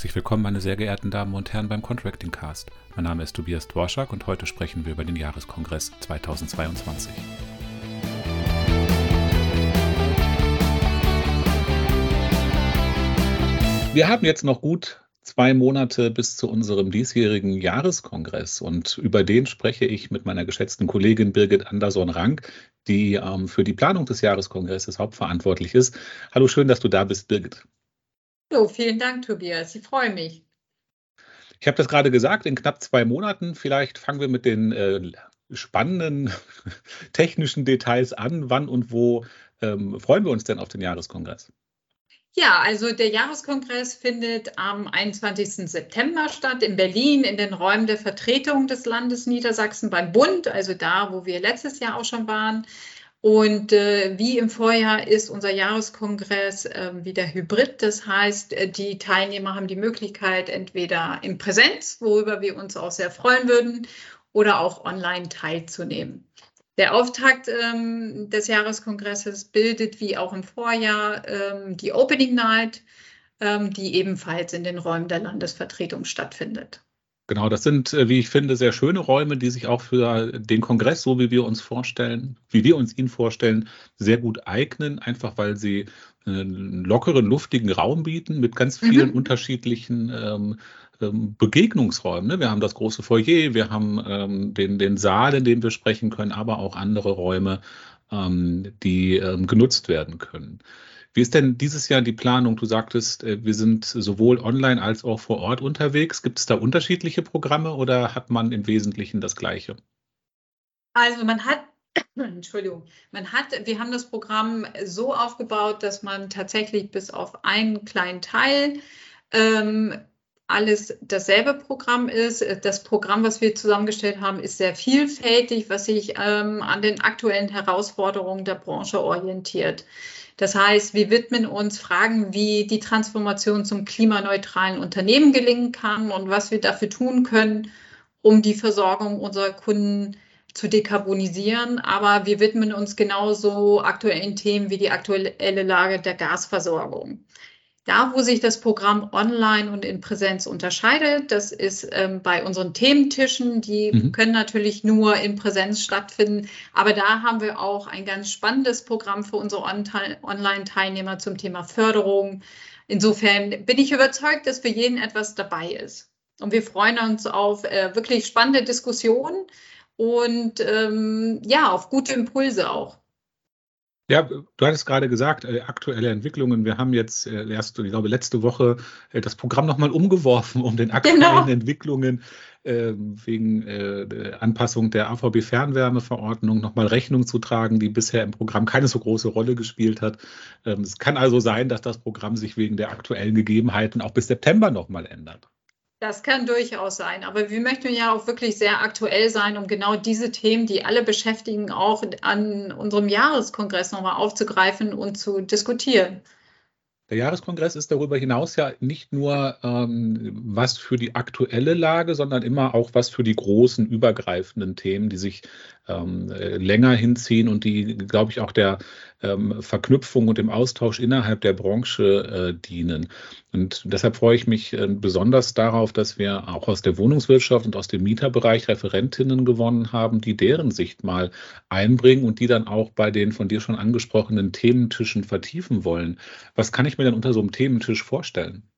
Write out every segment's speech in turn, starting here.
Herzlich willkommen, meine sehr geehrten Damen und Herren, beim Contracting Cast. Mein Name ist Tobias Dworschak und heute sprechen wir über den Jahreskongress 2022. Wir haben jetzt noch gut zwei Monate bis zu unserem diesjährigen Jahreskongress und über den spreche ich mit meiner geschätzten Kollegin Birgit Anderson-Rank, die ähm, für die Planung des Jahreskongresses hauptverantwortlich ist. Hallo, schön, dass du da bist, Birgit. So, vielen Dank, Tobias. Ich freue mich. Ich habe das gerade gesagt, in knapp zwei Monaten. Vielleicht fangen wir mit den äh, spannenden technischen Details an. Wann und wo ähm, freuen wir uns denn auf den Jahreskongress? Ja, also der Jahreskongress findet am 21. September statt in Berlin in den Räumen der Vertretung des Landes Niedersachsen beim Bund, also da, wo wir letztes Jahr auch schon waren. Und äh, wie im Vorjahr ist unser Jahreskongress äh, wieder hybrid. Das heißt, äh, die Teilnehmer haben die Möglichkeit, entweder in Präsenz, worüber wir uns auch sehr freuen würden, oder auch online teilzunehmen. Der Auftakt ähm, des Jahreskongresses bildet wie auch im Vorjahr ähm, die Opening Night, ähm, die ebenfalls in den Räumen der Landesvertretung stattfindet. Genau, das sind, äh, wie ich finde, sehr schöne Räume, die sich auch für den Kongress, so wie wir uns vorstellen, wie wir uns ihn vorstellen, sehr gut eignen, einfach weil sie einen lockeren, luftigen Raum bieten mit ganz vielen mhm. unterschiedlichen ähm, ähm, Begegnungsräumen. Ne? Wir haben das große Foyer, wir haben ähm, den, den Saal, in dem wir sprechen können, aber auch andere Räume, ähm, die ähm, genutzt werden können. Wie ist denn dieses Jahr die Planung? Du sagtest, äh, wir sind sowohl online als auch vor Ort unterwegs. Gibt es da unterschiedliche Programme oder hat man im Wesentlichen das Gleiche? Also man hat Entschuldigung, man hat, wir haben das Programm so aufgebaut, dass man tatsächlich bis auf einen kleinen Teil ähm, alles dasselbe Programm ist. Das Programm, was wir zusammengestellt haben, ist sehr vielfältig, was sich ähm, an den aktuellen Herausforderungen der Branche orientiert. Das heißt, wir widmen uns Fragen, wie die Transformation zum klimaneutralen Unternehmen gelingen kann und was wir dafür tun können, um die Versorgung unserer Kunden zu dekarbonisieren. Aber wir widmen uns genauso aktuellen Themen wie die aktuelle Lage der Gasversorgung. Da, wo sich das Programm online und in Präsenz unterscheidet, das ist ähm, bei unseren Thementischen. Die mhm. können natürlich nur in Präsenz stattfinden. Aber da haben wir auch ein ganz spannendes Programm für unsere Online-Teilnehmer zum Thema Förderung. Insofern bin ich überzeugt, dass für jeden etwas dabei ist. Und wir freuen uns auf äh, wirklich spannende Diskussionen und ähm, ja, auf gute Impulse auch. Ja, du hattest gerade gesagt, äh, aktuelle Entwicklungen. Wir haben jetzt äh, erst, ich glaube, letzte Woche äh, das Programm nochmal umgeworfen, um den aktuellen genau. Entwicklungen äh, wegen äh, Anpassung der AVB-Fernwärmeverordnung nochmal Rechnung zu tragen, die bisher im Programm keine so große Rolle gespielt hat. Ähm, es kann also sein, dass das Programm sich wegen der aktuellen Gegebenheiten auch bis September nochmal ändert. Das kann durchaus sein, aber wir möchten ja auch wirklich sehr aktuell sein, um genau diese Themen, die alle beschäftigen, auch an unserem Jahreskongress nochmal aufzugreifen und zu diskutieren. Der Jahreskongress ist darüber hinaus ja nicht nur ähm, was für die aktuelle Lage, sondern immer auch was für die großen übergreifenden Themen, die sich ähm, äh, länger hinziehen und die, glaube ich, auch der ähm, Verknüpfung und dem Austausch innerhalb der Branche äh, dienen. Und deshalb freue ich mich äh, besonders darauf, dass wir auch aus der Wohnungswirtschaft und aus dem Mieterbereich Referentinnen gewonnen haben, die deren Sicht mal einbringen und die dann auch bei den von dir schon angesprochenen Thementischen vertiefen wollen. Was kann ich mir denn unter so einem Thementisch vorstellen?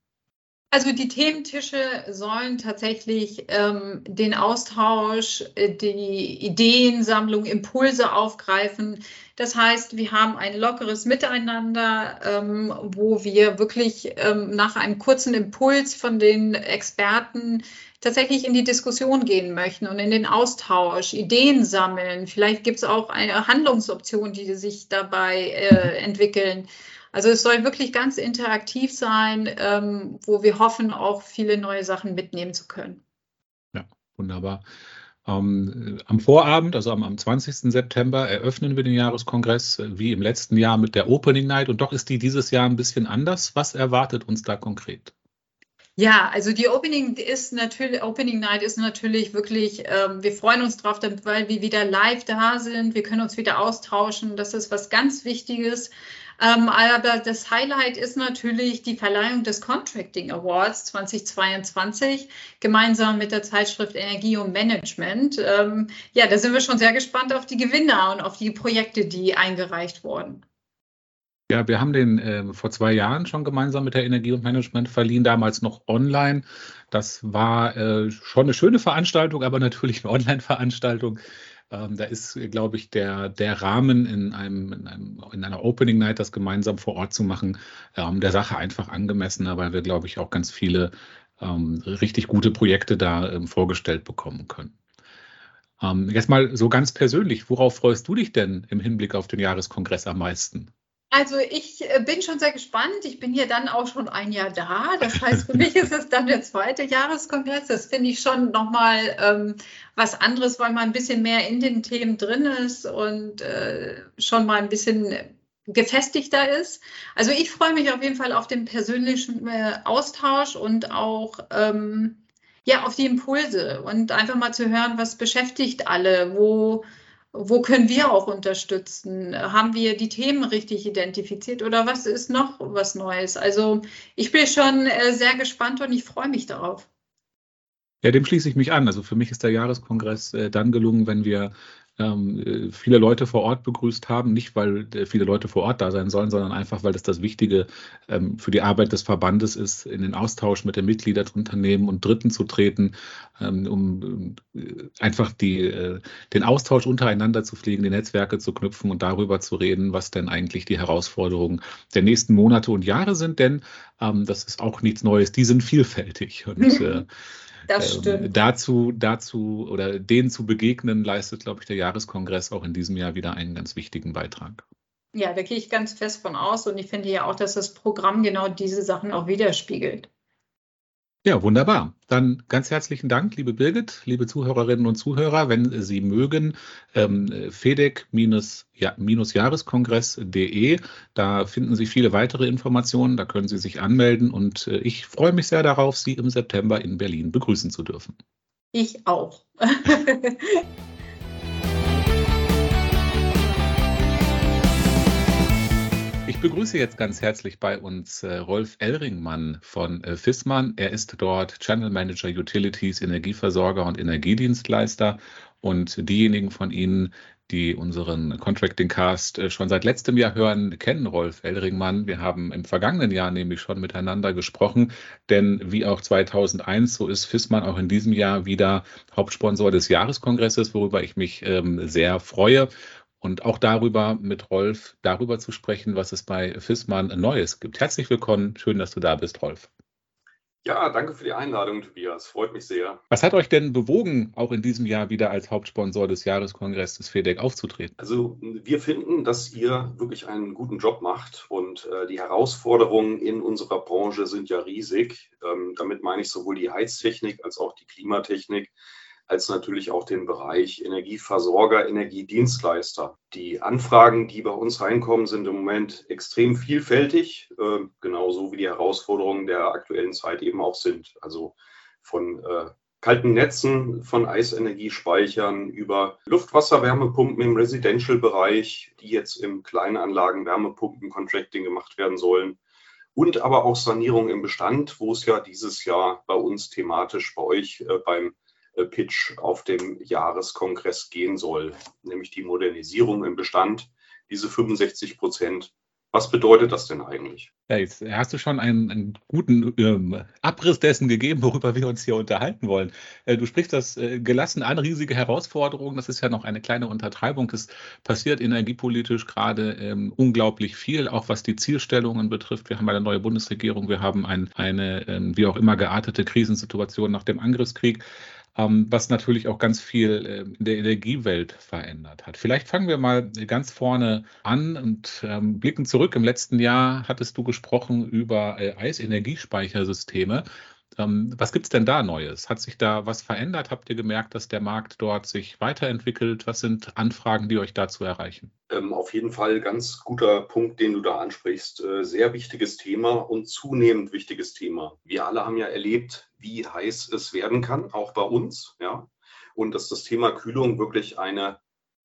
Also die Thementische sollen tatsächlich ähm, den Austausch, äh, die Ideensammlung, Impulse aufgreifen. Das heißt, wir haben ein lockeres Miteinander, ähm, wo wir wirklich ähm, nach einem kurzen Impuls von den Experten tatsächlich in die Diskussion gehen möchten und in den Austausch, Ideen sammeln. Vielleicht gibt es auch eine Handlungsoption, die sich dabei äh, entwickeln. Also es soll wirklich ganz interaktiv sein, ähm, wo wir hoffen, auch viele neue Sachen mitnehmen zu können. Ja, wunderbar. Ähm, am Vorabend, also am, am 20. September, eröffnen wir den Jahreskongress äh, wie im letzten Jahr mit der Opening Night und doch ist die dieses Jahr ein bisschen anders. Was erwartet uns da konkret? Ja, also die Opening ist natürlich, Opening Night ist natürlich wirklich, ähm, wir freuen uns drauf, weil wir wieder live da sind. Wir können uns wieder austauschen. Das ist was ganz Wichtiges. Ähm, aber das Highlight ist natürlich die Verleihung des Contracting Awards 2022 gemeinsam mit der Zeitschrift Energie und Management. Ähm, ja, da sind wir schon sehr gespannt auf die Gewinner und auf die Projekte, die eingereicht wurden. Ja, wir haben den äh, vor zwei Jahren schon gemeinsam mit der Energie und Management verliehen, damals noch online. Das war äh, schon eine schöne Veranstaltung, aber natürlich eine Online-Veranstaltung. Ähm, da ist, glaube ich, der, der Rahmen in, einem, in, einem, in einer Opening Night, das gemeinsam vor Ort zu machen, ähm, der Sache einfach angemessener, weil wir, glaube ich, auch ganz viele ähm, richtig gute Projekte da ähm, vorgestellt bekommen können. Ähm, jetzt mal so ganz persönlich, worauf freust du dich denn im Hinblick auf den Jahreskongress am meisten? Also ich äh, bin schon sehr gespannt. Ich bin hier dann auch schon ein Jahr da. Das heißt, für mich ist es dann der zweite Jahreskongress. Das finde ich schon nochmal ähm, was anderes, weil man ein bisschen mehr in den Themen drin ist und äh, schon mal ein bisschen gefestigter ist. Also ich freue mich auf jeden Fall auf den persönlichen äh, Austausch und auch ähm, ja auf die Impulse und einfach mal zu hören, was beschäftigt alle, wo wo können wir auch unterstützen? Haben wir die Themen richtig identifiziert oder was ist noch was Neues? Also ich bin schon äh, sehr gespannt und ich freue mich darauf. Ja, dem schließe ich mich an. Also für mich ist der Jahreskongress äh, dann gelungen, wenn wir ähm, äh, viele Leute vor Ort begrüßt haben. Nicht, weil äh, viele Leute vor Ort da sein sollen, sondern einfach, weil das das Wichtige ähm, für die Arbeit des Verbandes ist, in den Austausch mit den Mitgliederunternehmen und Dritten zu treten, ähm, um äh, einfach die, äh, den Austausch untereinander zu pflegen, die Netzwerke zu knüpfen und darüber zu reden, was denn eigentlich die Herausforderungen der nächsten Monate und Jahre sind. Denn ähm, das ist auch nichts Neues, die sind vielfältig. Und äh, das ähm, stimmt. Ähm, dazu, dazu oder denen zu begegnen, leistet, glaube ich, der Jahreskongress auch in diesem Jahr wieder einen ganz wichtigen Beitrag. Ja, da gehe ich ganz fest von aus und ich finde ja auch, dass das Programm genau diese Sachen auch widerspiegelt. Ja, wunderbar. Dann ganz herzlichen Dank, liebe Birgit, liebe Zuhörerinnen und Zuhörer. Wenn Sie mögen, ähm, fedec-jahreskongress.de, da finden Sie viele weitere Informationen, da können Sie sich anmelden und äh, ich freue mich sehr darauf, Sie im September in Berlin begrüßen zu dürfen. Ich auch. begrüße jetzt ganz herzlich bei uns äh, Rolf Elringmann von äh, FISMAN. Er ist dort Channel Manager Utilities, Energieversorger und Energiedienstleister. Und diejenigen von Ihnen, die unseren Contracting Cast äh, schon seit letztem Jahr hören, kennen Rolf Elringmann. Wir haben im vergangenen Jahr nämlich schon miteinander gesprochen, denn wie auch 2001, so ist FISMAN auch in diesem Jahr wieder Hauptsponsor des Jahreskongresses, worüber ich mich ähm, sehr freue und auch darüber mit Rolf darüber zu sprechen, was es bei FISMAN Neues gibt. Herzlich willkommen, schön, dass du da bist, Rolf. Ja, danke für die Einladung, Tobias. Freut mich sehr. Was hat euch denn bewogen, auch in diesem Jahr wieder als Hauptsponsor des Jahreskongresses des FEDEC aufzutreten? Also wir finden, dass ihr wirklich einen guten Job macht und äh, die Herausforderungen in unserer Branche sind ja riesig. Ähm, damit meine ich sowohl die Heiztechnik als auch die Klimatechnik als natürlich auch den Bereich Energieversorger, Energiedienstleister. Die Anfragen, die bei uns reinkommen, sind im Moment extrem vielfältig, äh, genauso wie die Herausforderungen der aktuellen Zeit eben auch sind. Also von äh, kalten Netzen, von Eisenergiespeichern über Luftwasserwärmepumpen im Residential-Bereich, die jetzt im Kleinanlagen Wärmepumpen-Contracting gemacht werden sollen. Und aber auch Sanierung im Bestand, wo es ja dieses Jahr bei uns thematisch bei euch äh, beim Pitch auf dem Jahreskongress gehen soll, nämlich die Modernisierung im Bestand, diese 65 Prozent. Was bedeutet das denn eigentlich? Ja, jetzt hast du schon einen, einen guten ähm, Abriss dessen gegeben, worüber wir uns hier unterhalten wollen. Äh, du sprichst das äh, gelassen an, riesige Herausforderungen. Das ist ja noch eine kleine Untertreibung. Es passiert energiepolitisch gerade ähm, unglaublich viel, auch was die Zielstellungen betrifft. Wir haben eine neue Bundesregierung, wir haben ein, eine ähm, wie auch immer geartete Krisensituation nach dem Angriffskrieg ähm, was natürlich auch ganz viel äh, in der Energiewelt verändert hat. Vielleicht fangen wir mal ganz vorne an und ähm, blicken zurück. Im letzten Jahr hattest du gesprochen über äh, Eisenergiespeichersysteme. Ähm, was gibt es denn da Neues? Hat sich da was verändert? Habt ihr gemerkt, dass der Markt dort sich weiterentwickelt? Was sind Anfragen, die euch dazu erreichen? Ähm, auf jeden Fall ganz guter Punkt, den du da ansprichst. Äh, sehr wichtiges Thema und zunehmend wichtiges Thema. Wir alle haben ja erlebt, wie heiß es werden kann, auch bei uns. Ja? Und dass das Thema Kühlung wirklich eine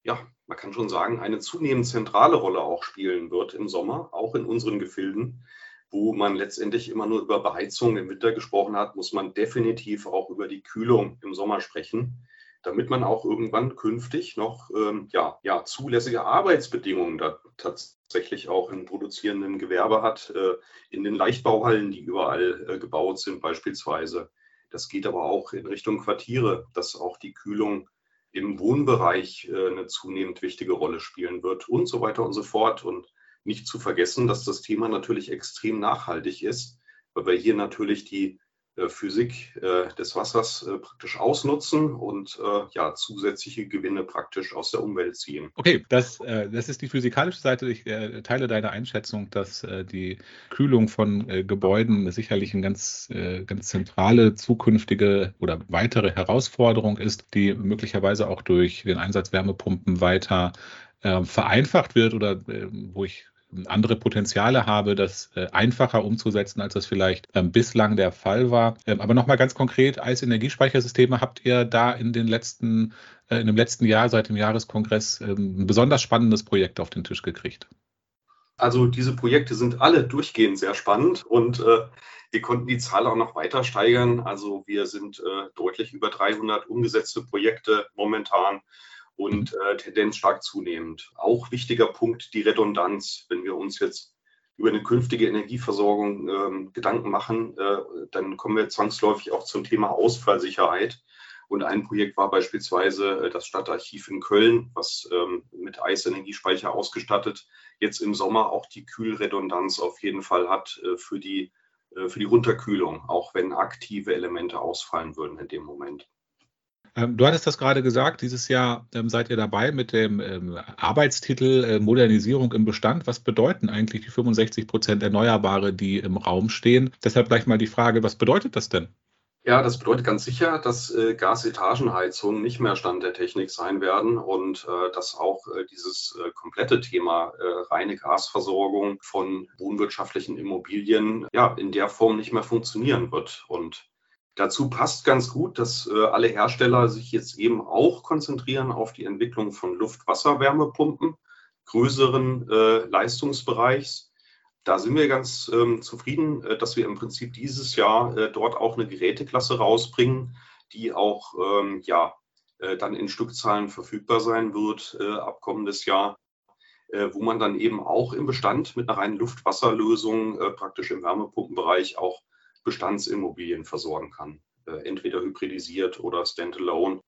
ja, man kann schon sagen, eine zunehmend zentrale Rolle auch spielen wird im Sommer, auch in unseren Gefilden, wo man letztendlich immer nur über Beheizung im Winter gesprochen hat, muss man definitiv auch über die Kühlung im Sommer sprechen, damit man auch irgendwann künftig noch ähm, ja, ja, zulässige Arbeitsbedingungen da tatsächlich auch im produzierenden Gewerbe hat, äh, in den Leichtbauhallen, die überall äh, gebaut sind beispielsweise. Das geht aber auch in Richtung Quartiere, dass auch die Kühlung im Wohnbereich äh, eine zunehmend wichtige Rolle spielen wird und so weiter und so fort. Und nicht zu vergessen, dass das Thema natürlich extrem nachhaltig ist, weil wir hier natürlich die Physik äh, des Wassers äh, praktisch ausnutzen und ja, zusätzliche Gewinne praktisch aus der Umwelt ziehen. Okay, das, das ist die physikalische Seite. Ich teile deine Einschätzung, dass die Kühlung von Gebäuden sicherlich eine ganz, ganz zentrale zukünftige oder weitere Herausforderung ist, die möglicherweise auch durch den Einsatz Wärmepumpen weiter vereinfacht wird oder wo ich andere Potenziale habe, das äh, einfacher umzusetzen, als das vielleicht ähm, bislang der Fall war. Ähm, aber nochmal ganz konkret, als Energiespeichersysteme habt ihr da in den letzten, äh, in dem letzten Jahr, seit dem Jahreskongress, ähm, ein besonders spannendes Projekt auf den Tisch gekriegt? Also diese Projekte sind alle durchgehend sehr spannend und äh, wir konnten die Zahl auch noch weiter steigern. Also wir sind äh, deutlich über 300 umgesetzte Projekte momentan und mhm. äh, Tendenz stark zunehmend. Auch wichtiger Punkt die Redundanz. Wenn wir uns jetzt über eine künftige Energieversorgung ähm, Gedanken machen, äh, dann kommen wir zwangsläufig auch zum Thema Ausfallsicherheit. Und ein Projekt war beispielsweise äh, das Stadtarchiv in Köln, was ähm, mit Eisenergiespeicher ausgestattet jetzt im Sommer auch die Kühlredundanz auf jeden Fall hat äh, für, die, äh, für die Runterkühlung, auch wenn aktive Elemente ausfallen würden in dem Moment. Ähm, du hattest das gerade gesagt, dieses Jahr ähm, seid ihr dabei mit dem ähm, Arbeitstitel äh, Modernisierung im Bestand. Was bedeuten eigentlich die 65 Prozent Erneuerbare, die im Raum stehen? Deshalb gleich mal die Frage, was bedeutet das denn? Ja, das bedeutet ganz sicher, dass äh, Gasetagenheizungen nicht mehr Stand der Technik sein werden und äh, dass auch äh, dieses äh, komplette Thema äh, reine Gasversorgung von wohnwirtschaftlichen Immobilien ja in der Form nicht mehr funktionieren wird. Und Dazu passt ganz gut, dass äh, alle Hersteller sich jetzt eben auch konzentrieren auf die Entwicklung von Luft-Wasser-Wärmepumpen größeren äh, Leistungsbereichs. Da sind wir ganz ähm, zufrieden, äh, dass wir im Prinzip dieses Jahr äh, dort auch eine Geräteklasse rausbringen, die auch ähm, ja, äh, dann in Stückzahlen verfügbar sein wird äh, ab kommendes Jahr, wo man dann eben auch im Bestand mit einer reinen Luft-Wasser-Lösung praktisch im Wärmepumpenbereich auch Bestandsimmobilien versorgen kann. Äh, entweder hybridisiert oder standalone.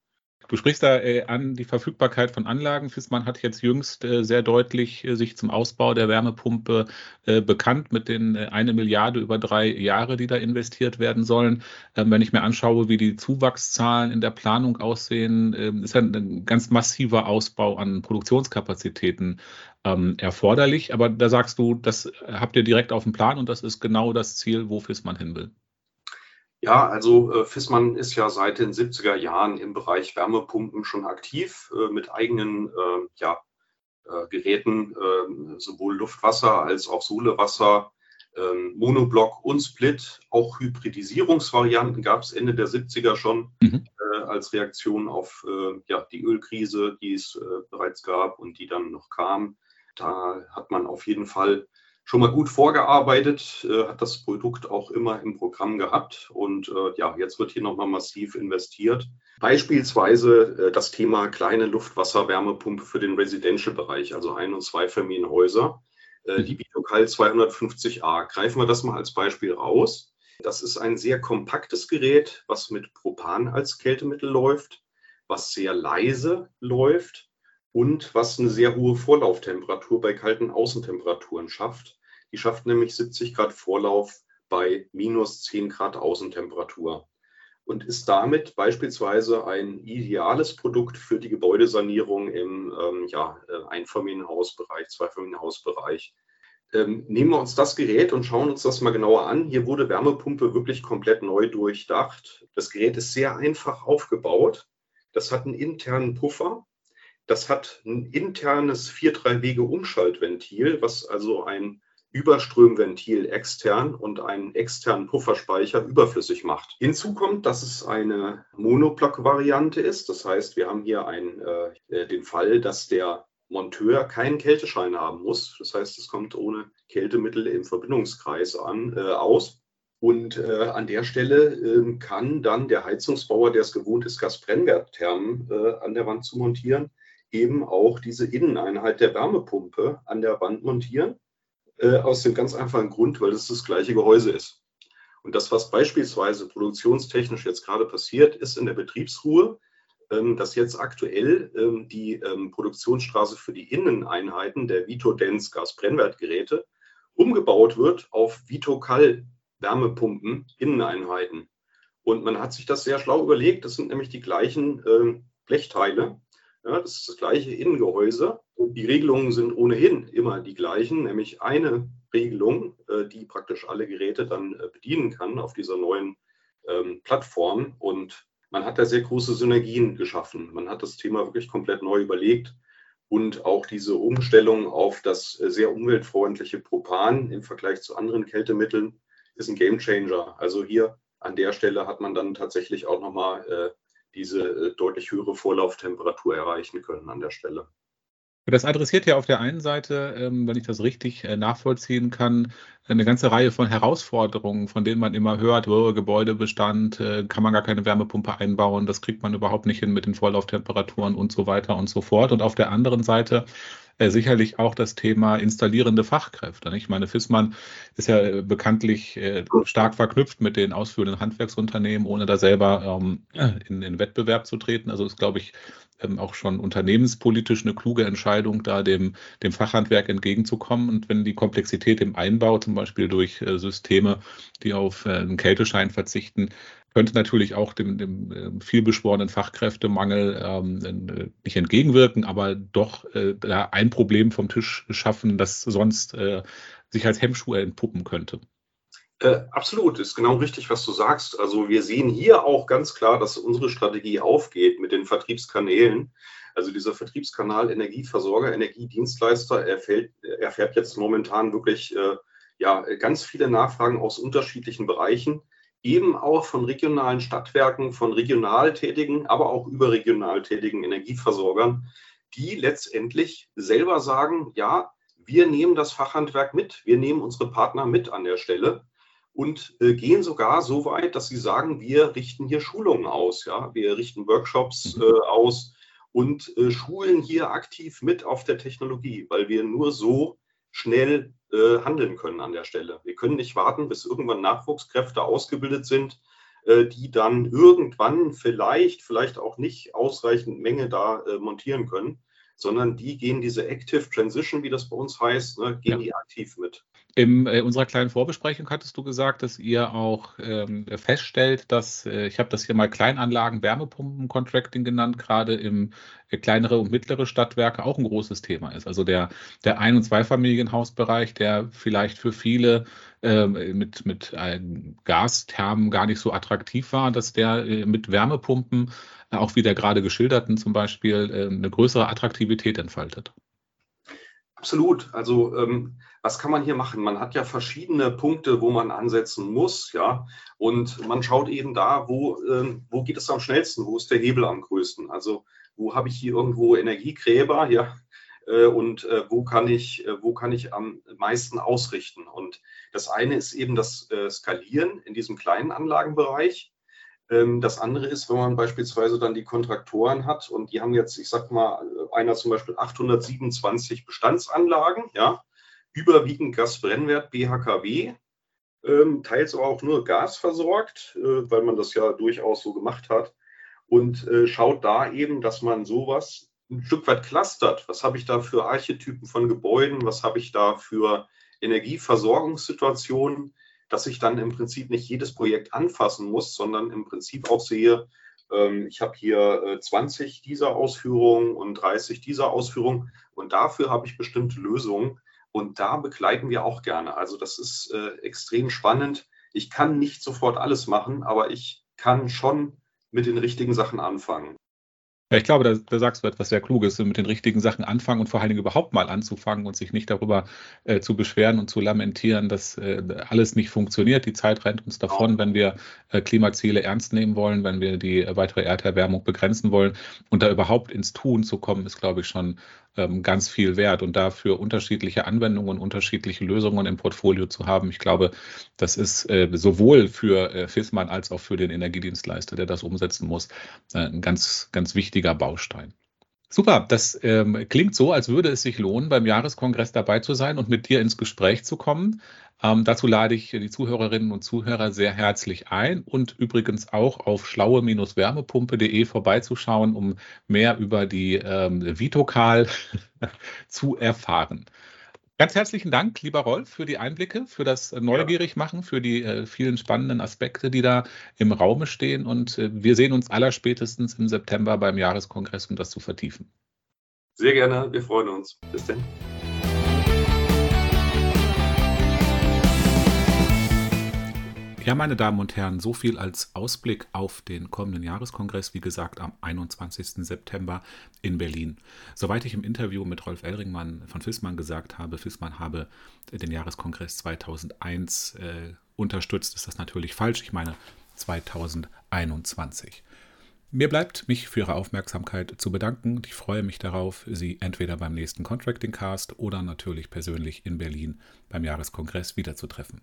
Du sprichst da äh, an die Verfügbarkeit von Anlagen. Fissmann hat jetzt jüngst äh, sehr deutlich äh, sich zum Ausbau der Wärmepumpe äh, bekannt mit den äh, eine Milliarde über drei Jahre, die da investiert werden sollen. Ähm, wenn ich mir anschaue, wie die Zuwachszahlen in der Planung aussehen, ähm, ist ein, ein, ganz massiver Ausbau an Produktionskapazitäten ähm, erforderlich. Aber da sagst du, das habt ihr direkt auf dem Plan und das ist genau das Ziel, wo Fissmann hin will. Ja, also äh, Fissmann ist ja seit den 70er Jahren im Bereich Wärmepumpen schon aktiv äh, mit eigenen äh, ja, äh, Geräten, ähm, sowohl Luftwasser als auch Sohlewasser, ähm, Monoblock und Split. Auch Hybridisierungsvarianten gab es Ende der 70er schon mhm. Äh, als Reaktion auf äh, ja, die Ölkrise, die es bereits gab und die dann noch kam. Da hat man auf jeden Fall schon mal gut vorgearbeitet, äh, hat das Produkt auch immer im Programm gehabt und äh, ja, jetzt wird hier nochmal massiv investiert. Beispielsweise äh, das Thema kleine Luftwasserwärmepumpe für den Residential-Bereich, also Ein- und Zweifamilienhäuser. Äh, die Bitocal 250a. Greifen wir das mal als Beispiel raus. Das ist ein sehr kompaktes Gerät, was mit Propan als Kältemittel läuft, was sehr leise läuft und was eine sehr hohe Vorlauftemperatur bei kalten Außentemperaturen schafft. Die schafft nämlich 70 Grad Vorlauf bei minus 10 Grad Außentemperatur und ist damit beispielsweise ein ideales Produkt für die Gebäudesanierung im ähm, ja, äh, Einfamilienhausbereich, Zweifamilienhausbereich. Ähm, nehmen wir uns das Gerät und schauen uns das mal genauer an. Hier wurde Wärmepumpe wirklich komplett neu durchdacht. Das Gerät ist sehr einfach aufgebaut. Das hat einen internen Puffer. Das hat ein internes 4-3-Wege-Umschaltventil, was also ein Überströmventil extern und einen externen Pufferspeicher überflüssig macht. Hinzu kommt, dass es eine Monoblock-Variante ist. Das heißt, wir haben hier einen, äh, den Fall, dass der Monteur keinen Kälteschein haben muss. Das heißt, es kommt ohne Kältemittel im Verbindungskreis an, äh, aus. Und äh, an der Stelle äh, kann dann der Heizungsbauer, der es gewohnt ist, Gasbrennwertthermen äh, an der Wand zu montieren, eben auch diese Inneneinheit der Wärmepumpe an der Wand montieren äh, aus dem ganz einfachen Grund, weil es das gleiche Gehäuse ist. Und das, was beispielsweise produktionstechnisch jetzt gerade passiert, ist in der Betriebsruhe, ähm, dass jetzt aktuell ähm, die ähm, Produktionsstraße für die Inneneinheiten der Vito-Dens Gasbrennwertgeräte umgebaut wird auf Vito-Kall Wärmepumpen Inneneinheiten. Und man hat sich das sehr schlau überlegt. Das sind nämlich die gleichen Blechteile. Ja, das ist das gleiche Innengehäuse. Die Regelungen sind ohnehin immer die gleichen, nämlich eine Regelung, äh, die praktisch alle Geräte dann äh, bedienen kann auf dieser neuen ähm, Plattform. Und man hat da sehr große Synergien geschaffen. Man hat das Thema wirklich komplett neu überlegt und auch diese Umstellung auf das äh, sehr umweltfreundliche Propan im Vergleich zu anderen Kältemitteln ist ein Gamechanger. Also hier an der Stelle hat man dann tatsächlich auch nochmal diese äh, deutlich höhere Vorlauftemperatur erreichen können an der Stelle. Das adressiert ja auf der einen Seite, ähm, wenn ich das richtig äh, nachvollziehen kann, eine ganze Reihe von Herausforderungen, von denen man immer hört, oh, Gebäudebestand, äh, kann man gar keine Wärmepumpe einbauen, das kriegt man überhaupt nicht hin mit den Vorlauftemperaturen und so weiter und so fort. Und auf der anderen Seite äh, sicherlich auch das Thema installierende Fachkräfte. Ich meine, Fissmann ist ja äh, bekanntlich äh, stark verknüpft mit den ausführenden Handwerksunternehmen, ohne da selber ähm, in den Wettbewerb zu treten. Also ist, glaube ich, ähm, auch schon unternehmenspolitisch eine kluge Entscheidung, da dem, dem Fachhandwerk entgegenzukommen. Und wenn die Komplexität im Einbau, zum Beispiel durch Systeme, die auf einen Kälteschein verzichten, könnte natürlich auch dem, dem äh, vielbeschworenen Fachkräftemangel ähm, nicht entgegenwirken, aber doch äh, ein Problem vom Tisch schaffen, das sonst äh, sich als Hemmschuh entpuppen könnte. Äh, absolut, ist genau richtig, was du sagst. Also wir sehen hier auch ganz klar, dass unsere Strategie aufgeht mit den Vertriebskanälen. Also dieser Vertriebskanal Energieversorger, Energiedienstleister erfährt, erfährt jetzt momentan wirklich äh, ja, ganz viele Nachfragen aus unterschiedlichen Bereichen eben auch von regionalen Stadtwerken, von regional tätigen, aber auch überregional tätigen Energieversorgern, die letztendlich selber sagen, ja, wir nehmen das Fachhandwerk mit, wir nehmen unsere Partner mit an der Stelle und äh, gehen sogar so weit, dass sie sagen, wir richten hier Schulungen aus, ja, wir richten Workshops mhm. äh, aus und äh, schulen hier aktiv mit auf der Technologie, weil wir nur so schnell äh, handeln können an der Stelle. Wir können nicht warten, bis irgendwann Nachwuchskräfte ausgebildet sind, äh, die dann irgendwann vielleicht, vielleicht auch nicht ausreichend Menge da äh, montieren können, sondern die gehen diese Active Transition, wie das bei uns heißt, ne, gehen ja. die aktiv mit. In äh, unserer kleinen Vorbesprechung hattest du gesagt, dass ihr auch ähm, feststellt, dass, äh, ich habe das hier mal Kleinanlagen, Wärmepumpen-Contracting genannt, gerade im äh, kleinere und mittlere Stadtwerke auch ein großes Thema ist. Also der, der Ein- und Zweifamilienhausbereich, der vielleicht für viele ähm, mit, mit Gasthermen gar nicht so attraktiv war, dass der äh, mit Wärmepumpen, äh, auch wie der gerade geschilderten zum Beispiel, äh, eine größere Attraktivität entfaltet. Absolut. Also ähm, was kann man hier machen? Man hat ja verschiedene Punkte, wo man ansetzen muss, ja. Und man schaut eben da, wo, ähm, wo geht es am schnellsten, wo ist der Hebel am größten? Also wo habe ich hier irgendwo Energiegräber, ja, äh, und äh, wo kann ich, äh, wo kann ich am meisten ausrichten? Und das eine ist eben das äh, Skalieren in diesem kleinen Anlagenbereich. Ähm, das andere ist, wenn man beispielsweise dann die Kontraktoren hat und die haben jetzt, ich sag mal, einer zum Beispiel 827 Bestandsanlagen, ja, überwiegend Gasbrennwert BHKW, ähm, teils aber auch nur Gas versorgt, äh, weil man das ja durchaus so gemacht hat und äh, schaut da eben, dass man sowas ein Stück weit clustert. Was habe ich da für Archetypen von Gebäuden? Was habe ich da für Energieversorgungssituationen? dass ich dann im Prinzip nicht jedes Projekt anfassen muss, sondern im Prinzip auch sehe, ähm, ich habe hier 20 äh, dieser Ausführungen und 30 dieser Ausführungen und dafür habe ich bestimmte Lösungen und da begleiten wir auch gerne. Also das ist äh, extrem spannend. Ich kann nicht sofort alles machen, aber ich kann schon mit den richtigen Sachen anfangen. Ja, ich glaube, da, da, sagst du etwas sehr Kluges, mit den richtigen Sachen anfangen und vor allen Dingen überhaupt mal anzufangen und sich nicht darüber äh, zu beschweren und zu lamentieren, dass äh, alles nicht funktioniert. Die Zeit rennt uns davon, wenn wir äh, Klimaziele ernst nehmen wollen, wenn wir die weitere Erderwärmung begrenzen wollen. Und da überhaupt ins Tun zu kommen, ist, glaube ich, schon ähm, ganz viel wert. Und dafür unterschiedliche Anwendungen, unterschiedliche Lösungen im Portfolio zu haben, ich glaube, das ist äh, sowohl für äh, FISMAN als auch für den Energiedienstleister, der das umsetzen muss, äh, ein ganz, ganz wichtiger Baustein. Super, das ähm, klingt so, als würde es sich lohnen, beim Jahreskongress dabei zu sein und mit dir ins Gespräch zu kommen. Ähm, dazu lade ich die Zuhörerinnen und Zuhörer sehr herzlich ein und übrigens auch auf schlaue-wärmepumpe.de vorbeizuschauen, um mehr über die ähm, Vitokal zu erfahren. Ganz herzlichen Dank, lieber Rolf, für die Einblicke, für das Neugierigmachen, für die äh, vielen spannenden Aspekte, die da im Raume stehen. Und äh, wir sehen uns allerspätestens im September beim Jahreskongress, um das zu vertiefen. Sehr gerne, wir freuen uns. Bis dann. Ja, meine Damen und Herren, so viel als Ausblick auf den kommenden Jahreskongress, wie gesagt, am 21. September in Berlin. Soweit ich im Interview mit Rolf Elringmann von FISMAN gesagt habe, FISMAN habe den Jahreskongress 2001 äh, unterstützt, ist das natürlich falsch. Ich meine 2021. Mir bleibt, mich für Ihre Aufmerksamkeit zu bedanken. Ich freue mich darauf, Sie entweder beim nächsten Contracting Cast oder natürlich persönlich in Berlin beim Jahreskongress wiederzutreffen.